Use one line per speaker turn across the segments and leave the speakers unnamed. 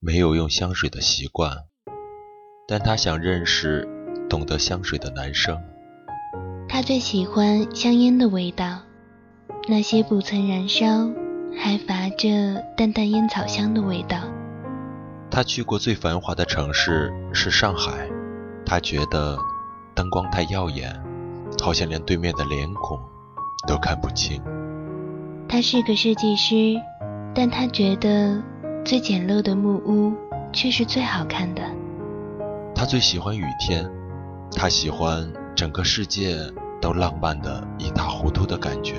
没有用香水的习惯，但他想认识懂得香水的男生。
他最喜欢香烟的味道，那些不曾燃烧还乏着淡淡烟草香的味道。
他去过最繁华的城市是上海，他觉得灯光太耀眼，好像连对面的脸孔都看不清。
他是个设计师，但他觉得最简陋的木屋却是最好看的。
他最喜欢雨天，他喜欢整个世界都浪漫的一塌糊涂的感觉。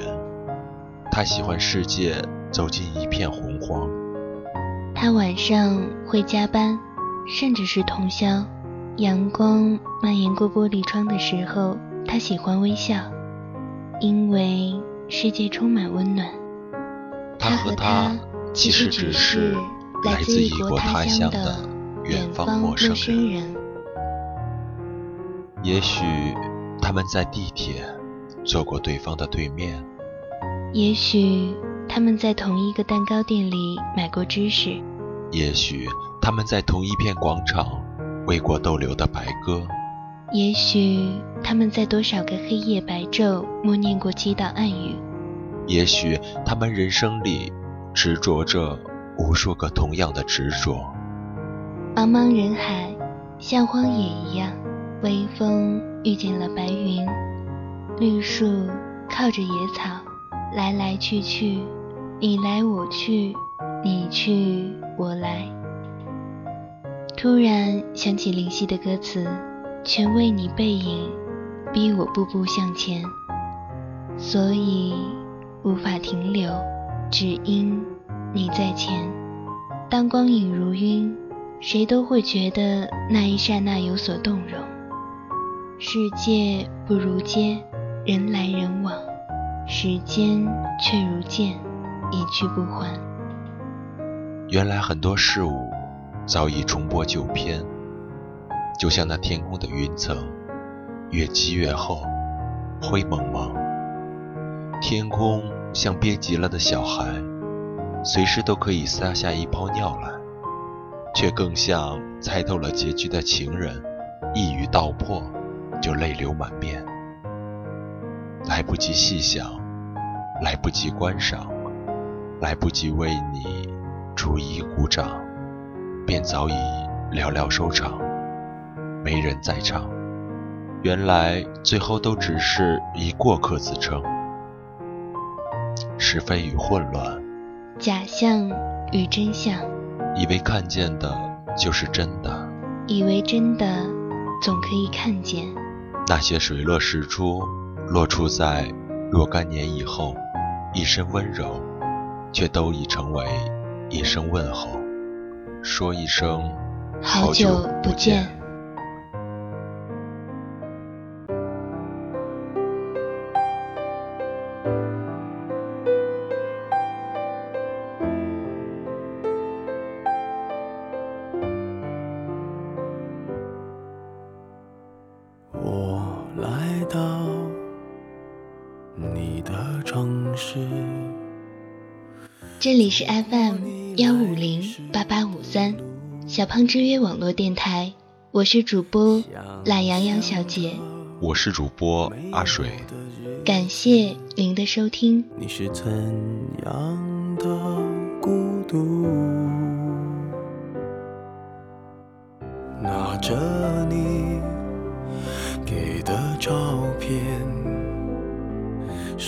他喜欢世界走进一片洪荒。
他晚上会加班，甚至是通宵。阳光蔓延过玻璃窗的时候，他喜欢微笑，因为世界充满温暖。
他和他其实只是来自异国他乡的远方陌生人。也许他们在地铁坐过对方的对面。
也许他们在同一个蛋糕店里买过芝士。
也许他们在同一片广场喂过逗留的白鸽。
也许他们在多少个黑夜白昼默念过祈祷暗语。
也许他们人生里执着着无数个同样的执着。
茫茫人海，像荒野一样，微风遇见了白云，绿树靠着野草，来来去去，你来我去，你去我来。突然想起林夕的歌词：“全为你背影，逼我步步向前。”所以。无法停留，只因你在前。当光影如晕，谁都会觉得那一刹那有所动容。世界不如街，人来人往，时间却如箭，一去不还。
原来很多事物早已重播旧片，就像那天空的云层，越积越厚，灰蒙蒙。天空像憋急了的小孩，随时都可以撒下一泡尿来，却更像猜透了结局的情人，一语道破就泪流满面。来不及细想，来不及观赏，来不及为你逐一鼓掌，便早已寥寥收场，没人在场。原来最后都只是以过客自称。是非与混乱，
假象与真相，
以为看见的就是真的，
以为真的总可以看见。
那些水落石出，落出在若干年以后，一身温柔，却都已成为一声问候，说一声好久不见。
这里是 FM 幺五零八八五三小胖之约网络电台，我是主播懒羊羊小姐，
我是主播阿水，
感谢您的收听。
你是怎样的孤独？拿着你给的照片，